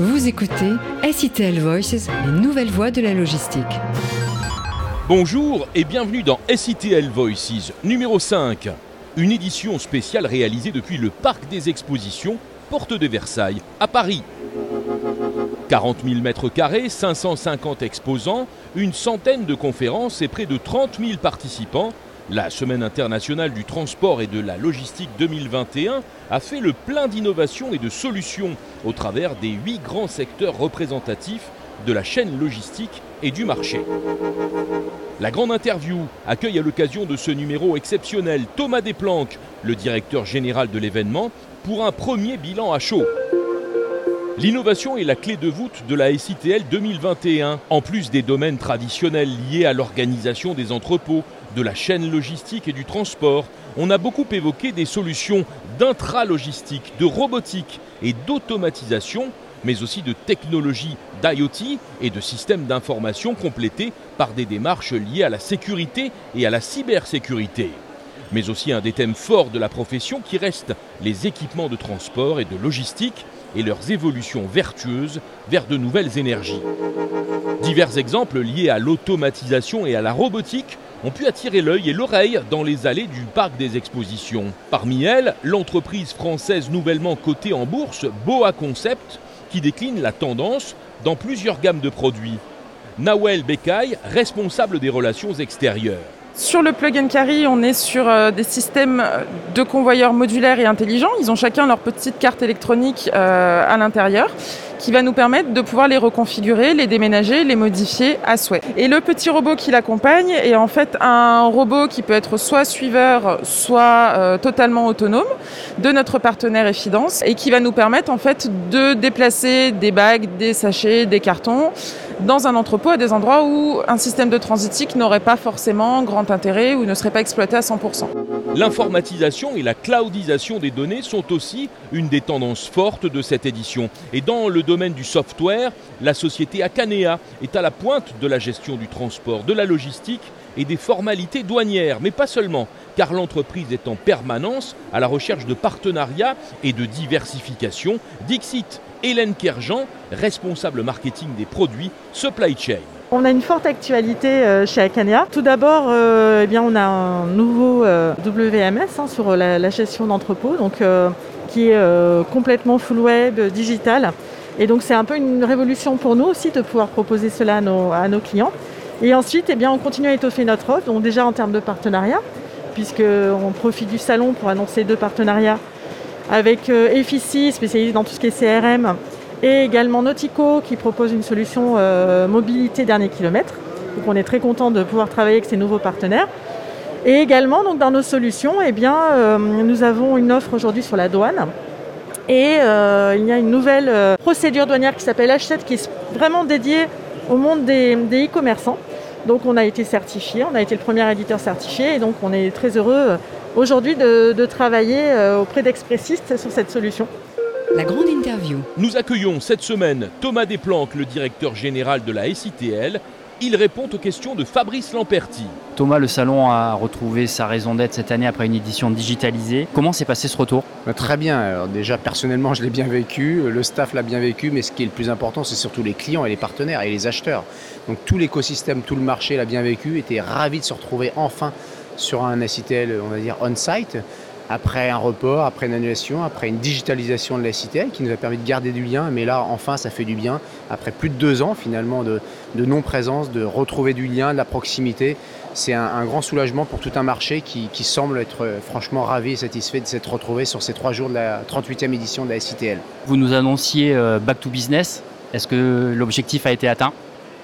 Vous écoutez SITL Voices, les nouvelles voies de la logistique. Bonjour et bienvenue dans SITL Voices numéro 5, une édition spéciale réalisée depuis le Parc des Expositions, Porte de Versailles, à Paris. 40 000 mètres carrés, 550 exposants, une centaine de conférences et près de 30 000 participants la Semaine internationale du transport et de la logistique 2021 a fait le plein d'innovations et de solutions au travers des huit grands secteurs représentatifs de la chaîne logistique et du marché. La grande interview accueille à l'occasion de ce numéro exceptionnel Thomas Desplanques, le directeur général de l'événement, pour un premier bilan à chaud. L'innovation est la clé de voûte de la SITL 2021, en plus des domaines traditionnels liés à l'organisation des entrepôts, de la chaîne logistique et du transport, on a beaucoup évoqué des solutions d'intralogistique, de robotique et d'automatisation, mais aussi de technologies d'IoT et de systèmes d'information complétés par des démarches liées à la sécurité et à la cybersécurité. Mais aussi un des thèmes forts de la profession qui reste les équipements de transport et de logistique et leurs évolutions vertueuses vers de nouvelles énergies. Divers exemples liés à l'automatisation et à la robotique ont pu attirer l'œil et l'oreille dans les allées du parc des expositions. Parmi elles, l'entreprise française nouvellement cotée en bourse, Boa Concept, qui décline la tendance dans plusieurs gammes de produits. Nawel Bekay, responsable des relations extérieures. Sur le plug and carry, on est sur euh, des systèmes de convoyeurs modulaires et intelligents. Ils ont chacun leur petite carte électronique euh, à l'intérieur qui va nous permettre de pouvoir les reconfigurer, les déménager, les modifier à souhait. Et le petit robot qui l'accompagne est en fait un robot qui peut être soit suiveur, soit euh, totalement autonome de notre partenaire Effidence et qui va nous permettre en fait de déplacer des bagues, des sachets, des cartons dans un entrepôt à des endroits où un système de transitique n'aurait pas forcément grand intérêt ou ne serait pas exploité à 100%. L'informatisation et la cloudisation des données sont aussi une des tendances fortes de cette édition. Et dans le domaine du software, la société Akanea est à la pointe de la gestion du transport, de la logistique et des formalités douanières, mais pas seulement, car l'entreprise est en permanence à la recherche de partenariats et de diversification. Dixit Hélène Kerjean, responsable marketing des produits Supply Chain. On a une forte actualité euh, chez Akanea. Tout d'abord, euh, eh bien, on a un nouveau euh, WMS hein, sur la, gestion d'entrepôt, donc qui est complètement full web, digital. Et donc c'est un peu une révolution pour nous aussi de pouvoir proposer cela à nos, clients. Et ensuite, eh bien, on continue à étoffer notre offre, donc déjà en termes de partenariat, puisqu'on profite du salon pour annoncer deux partenariats avec Effici, spécialisé dans tout ce qui est CRM, et également Nautico qui propose une solution euh, mobilité dernier kilomètre. Donc on est très content de pouvoir travailler avec ces nouveaux partenaires. Et également dans nos solutions, eh euh, nous avons une offre aujourd'hui sur la douane. Et euh, il y a une nouvelle procédure douanière qui s'appelle H7 qui est vraiment dédiée au monde des e-commerçants. Donc on a été certifié, on a été le premier éditeur certifié et donc on est très heureux aujourd'hui de, de travailler auprès d'expressistes sur cette solution. La grande interview. Nous accueillons cette semaine Thomas Desplanques, le directeur général de la SITL. Il répond aux questions de Fabrice Lamperti. Thomas, le salon a retrouvé sa raison d'être cette année après une édition digitalisée. Comment s'est passé ce retour? Bah, Très bien. Alors déjà, personnellement, je l'ai bien vécu. Le staff l'a bien vécu. Mais ce qui est le plus important, c'est surtout les clients et les partenaires et les acheteurs. Donc tout l'écosystème, tout le marché l'a bien vécu. Était ravi de se retrouver enfin sur un SITL, on va dire, on-site après un report, après une annulation, après une digitalisation de la CITL qui nous a permis de garder du lien. Mais là, enfin, ça fait du bien. Après plus de deux ans, finalement, de, non-présence, de retrouver du lien, de la proximité. C'est un, grand soulagement pour tout un marché qui, semble être euh, franchement ravi et satisfait de s'être retrouvé sur ces trois jours de la 38e édition de la SITL. Vous nous annonciez euh, Back to Business. Est-ce que l'objectif a été atteint?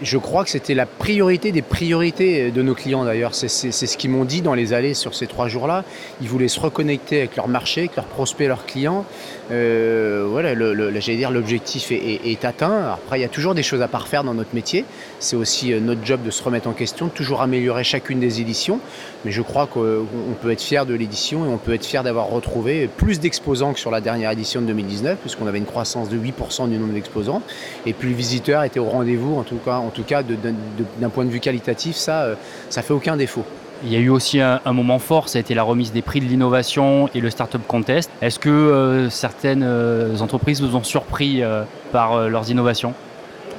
Je crois que c'était la priorité des priorités de nos clients d'ailleurs. C'est ce qu'ils m'ont dit dans les allées sur ces trois jours-là. Ils voulaient se reconnecter avec leur marché, avec leurs prospects, leurs clients. Euh, voilà, j'allais dire l'objectif est, atteint. Après, il y a toujours des choses à parfaire dans notre métier. C'est aussi euh, notre job de se remettre en question, de toujours améliorer chacune des éditions. Mais je crois qu'on peut être fier de l'édition et on peut être fier d'avoir retrouvé plus d'exposants que sur la dernière édition de 2019, puisqu'on avait une croissance de 8% du nombre d'exposants. Et puis le visiteur était au rendez-vous, en tout cas, en tout cas d'un point de vue qualitatif, ça, euh, ça fait aucun défaut. Il y a eu aussi un, moment fort, ça a été la remise des prix de l'innovation et le Startup Contest. Est-ce que euh, certaines euh, entreprises vous ont surpris euh, par leurs innovations?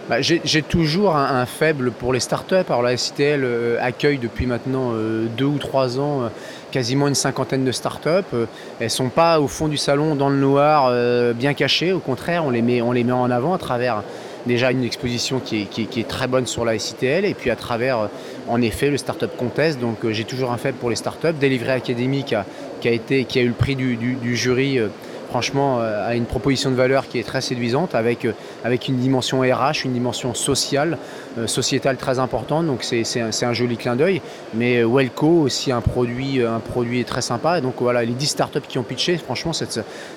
Bah, J'ai toujours un, faible pour les startups. Alors la SITL accueille depuis maintenant deux ou trois ans quasiment une cinquantaine de startups. Elles ne sont pas au fond du salon dans le noir, bien cachées. Au contraire, on les met, on les met en avant à travers déjà une exposition qui est, très bonne sur la SITL et puis à travers en effet le Startup Contest. Donc euh, j'ai toujours un faible pour les startups. Délivré Academy qui a, été, qui a eu le prix du, du jury euh, franchement, euh, a une proposition de valeur qui est très séduisante avec, euh, une dimension RH, une dimension sociale, euh, sociétale très importante. Donc c'est un, joli clin d'œil. Mais Welco aussi un produit, un très sympa. Donc voilà, les 10 startups qui ont pitché, franchement, ça,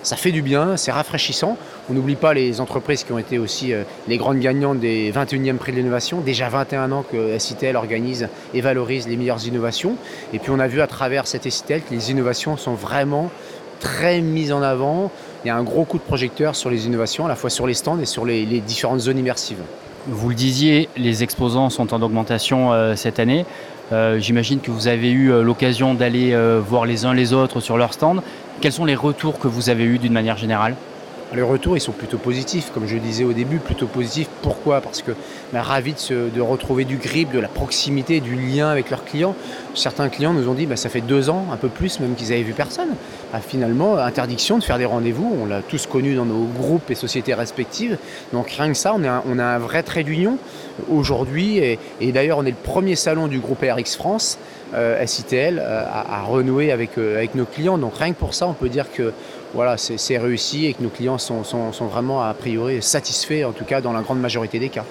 ça fait du bien, c'est rafraîchissant. On n'oublie pas les entreprises qui ont été aussi les grandes gagnantes des 21e prix de l'innovation. Déjà 21 ans que SITL organise et valorise les meilleures innovations. Et puis on a vu à travers cette SITL que les innovations sont vraiment très mise en avant. Il y a un gros coup de projecteur sur les innovations, à la fois sur les stands et sur les, différentes zones immersives. Vous le disiez, les exposants sont en augmentation euh, cette année. Euh, j'imagine que vous avez eu euh, l'occasion d'aller voir les uns les autres sur leur stand. Quels sont les retours que vous avez eus d'une manière générale? Les retours, ils sont plutôt positifs, comme je disais au début, plutôt positifs. Pourquoi? Parce que ben, ravis de, retrouver du grip, de la proximité, du lien avec leurs clients. Certains clients nous ont dit, ben, ça fait deux ans, un peu plus, même qu'ils avaient vu personne. Ben, finalement, interdiction de faire des rendez-vous. On l'a tous connu dans nos groupes et sociétés respectives. Donc rien que ça, on a, un vrai trait d'union aujourd'hui. Et, d'ailleurs, on est le premier salon du groupe RX France, euh, SITL, euh, à, renouer avec, euh, avec nos clients. Donc rien que pour ça, on peut dire que voilà, c'est réussi et que nos clients sont, vraiment a priori satisfaits, en tout cas dans la grande majorité des cas.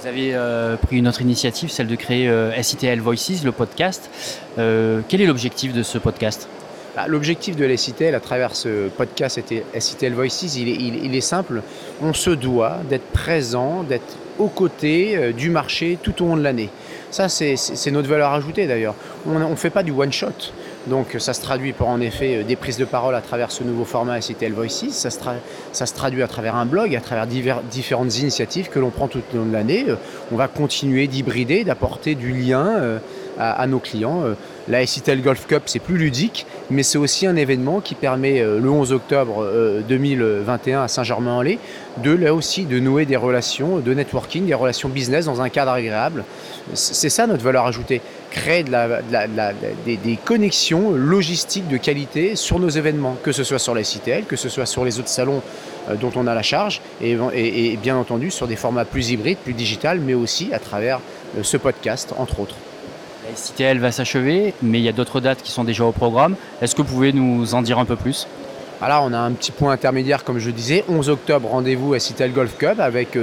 Vous avez pris une autre initiative, celle de créer SITL Voices, le podcast. Quel est l'objectif de ce podcast? Bah, L'objectif de l'SITL à travers ce podcast SITL Voices, il est, simple. On se doit d'être présent, d'être aux côtés du marché tout au long de l'année. Ça, c'est notre valeur ajoutée d'ailleurs. On ne fait pas du one-shot. Donc ça se traduit par en effet euh, des prises de parole à travers ce nouveau format SITL Voices, ça se, traduit à travers un blog, à travers différentes initiatives que l'on prend tout au long de l'année. Euh, on va continuer d'hybrider, d'apporter du lien euh, à, nos clients. La SITL Golf Cup, c'est plus ludique, mais c'est aussi un événement qui permet le 11 octobre 2021 à Saint-Germain-en-Laye de là aussi de nouer des relations de networking, des relations business dans un cadre agréable. C'est ça notre valeur ajoutée créer des, connexions logistiques de qualité sur nos événements, que ce soit sur la CITL, que ce soit sur les autres salons euh, dont on a la charge, et, et, bien entendu sur des formats plus hybrides, plus digital, mais aussi à travers euh, ce podcast, entre autres. La CITL va s'achever, mais il y a d'autres dates qui sont déjà au programme. Est-ce que vous pouvez nous en dire un peu plus? Alors, on a un petit point intermédiaire, comme je disais. 11 octobre, rendez-vous à CITL Golf Cup avec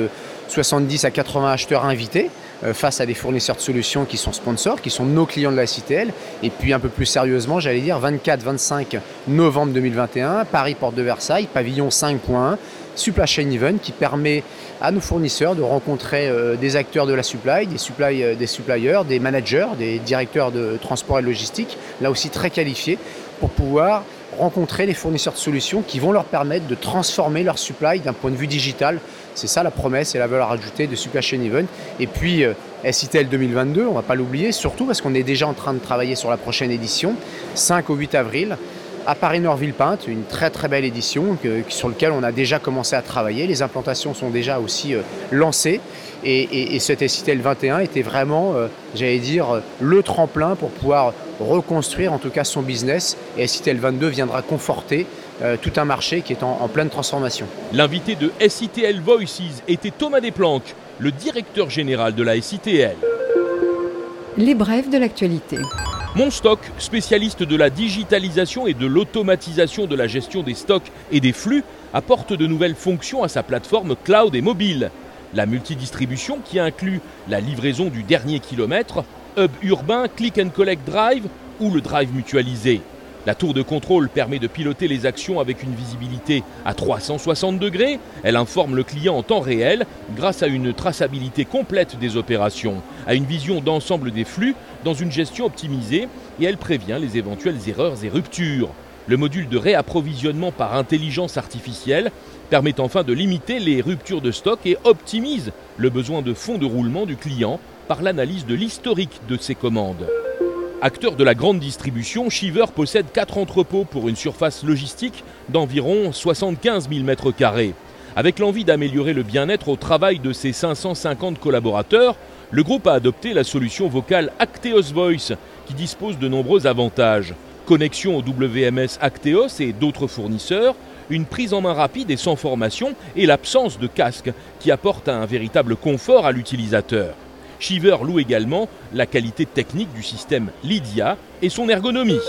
70 euh, à 80 acheteurs invités. Euh, face à des fournisseurs de solutions qui sont sponsors, qui sont nos clients de la CTL. Et puis un peu plus sérieusement, j'allais dire 24-25 novembre 2021, Paris Porte de Versailles, pavillon 5.1, Supply Chain Event qui permet à nos fournisseurs de rencontrer euh, des acteurs de la supply, des, supply, euh, des suppliers, des managers, des directeurs de transport et logistique, là aussi très qualifiés, pour pouvoir rencontrer les fournisseurs de solutions qui vont leur permettre de transformer leur supply d'un point de vue digital. C'est ça la promesse et la valeur ajoutée de Supply Chain Event. Et puis euh, SITL 2022, on ne va pas l'oublier, surtout parce qu'on est déjà en train de travailler sur la prochaine édition, 5 au 8 avril à Paris-Nord-Villepinte, une très très belle édition sur laquelle on a déjà commencé à travailler. Les implantations sont déjà aussi euh, lancées et, cet SITL 21 était vraiment, euh, j'allais dire, le tremplin pour pouvoir reconstruire en tout cas son business et SITL 22 viendra conforter euh, tout un marché qui est en, en pleine transformation. L'invité de SITL Voices était Thomas Desplanques, le directeur général de la SITL. Les brèves de l'actualité. Monstock, spécialiste de la digitalisation et de l'automatisation de la gestion des stocks et des flux, apporte de nouvelles fonctions à sa plateforme cloud et mobile. La multidistribution qui inclut la livraison du dernier kilomètre, hub urbain, click and collect drive ou le drive mutualisé. La tour de contrôle permet de piloter les actions avec une visibilité à 360 degrés. Elle informe le client en temps réel grâce à une traçabilité complète des opérations, à une vision d'ensemble des flux dans une gestion optimisée et elle prévient les éventuelles erreurs et ruptures. Le module de réapprovisionnement par intelligence artificielle permet enfin de limiter les ruptures de stock et optimise le besoin de fonds de roulement du client par l'analyse de l'historique de ses commandes. Acteur de la grande distribution, Shiver possède 4 entrepôts pour une surface logistique d'environ 75 000 m2. Avec l'envie d'améliorer le bien-être au travail de ses 550 collaborateurs, le groupe a adopté la solution vocale Acteos Voice, qui dispose de nombreux avantages. Connexion au WMS Acteos et d'autres fournisseurs, une prise en main rapide et sans formation et l'absence de casque qui apporte un véritable confort à l'utilisateur. Shiver loue également la qualité technique du système Lydia et son ergonomie.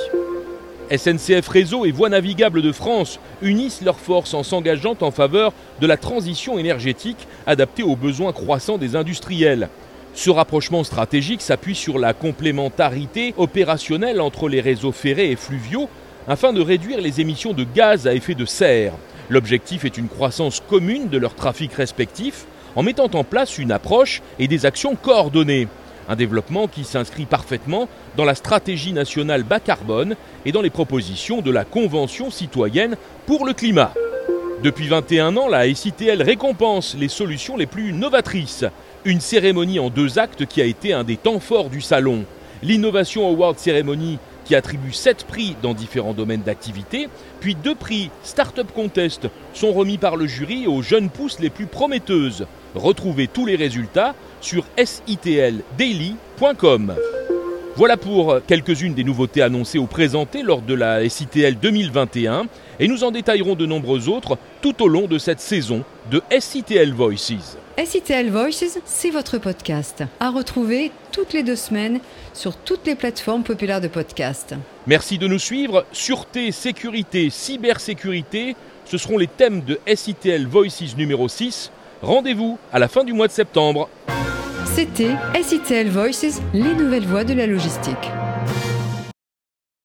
SNCF Réseau et Voies navigables de France unissent leurs forces en s'engageant en faveur de la transition énergétique adaptée aux besoins croissants des industriels. Ce rapprochement stratégique s'appuie sur la complémentarité opérationnelle entre les réseaux ferrés et fluviaux afin de réduire les émissions de gaz à effet de serre. L'objectif est une croissance commune de leurs trafics respectifs en mettant en place une approche et des actions coordonnées. Un développement qui s'inscrit parfaitement dans la stratégie nationale bas carbone et dans les propositions de la Convention citoyenne pour le climat. Depuis 21 ans, la SITL récompense les solutions les plus novatrices. Une cérémonie en deux actes qui a été un des temps forts du salon. L'Innovation Award Ceremony qui attribue 7 prix dans différents domaines d'activité, puis deux prix Startup Contest sont remis par le jury aux jeunes pousses les plus prometteuses. Retrouvez tous les résultats sur sitldaily.com. Voilà pour quelques-unes des nouveautés annoncées ou présentées lors de la SITL 2021 et nous en détaillerons de nombreuses autres tout au long de cette saison de SITL Voices. SITL Voices, c'est votre podcast. À retrouver toutes les deux semaines sur toutes les plateformes populaires de podcast. Merci de nous suivre. Sûreté, sécurité, cybersécurité, ce seront les thèmes de SITL Voices numéro 6. Rendez-vous à la fin du mois de septembre. C'était SITL Voices, les nouvelles voies de la logistique.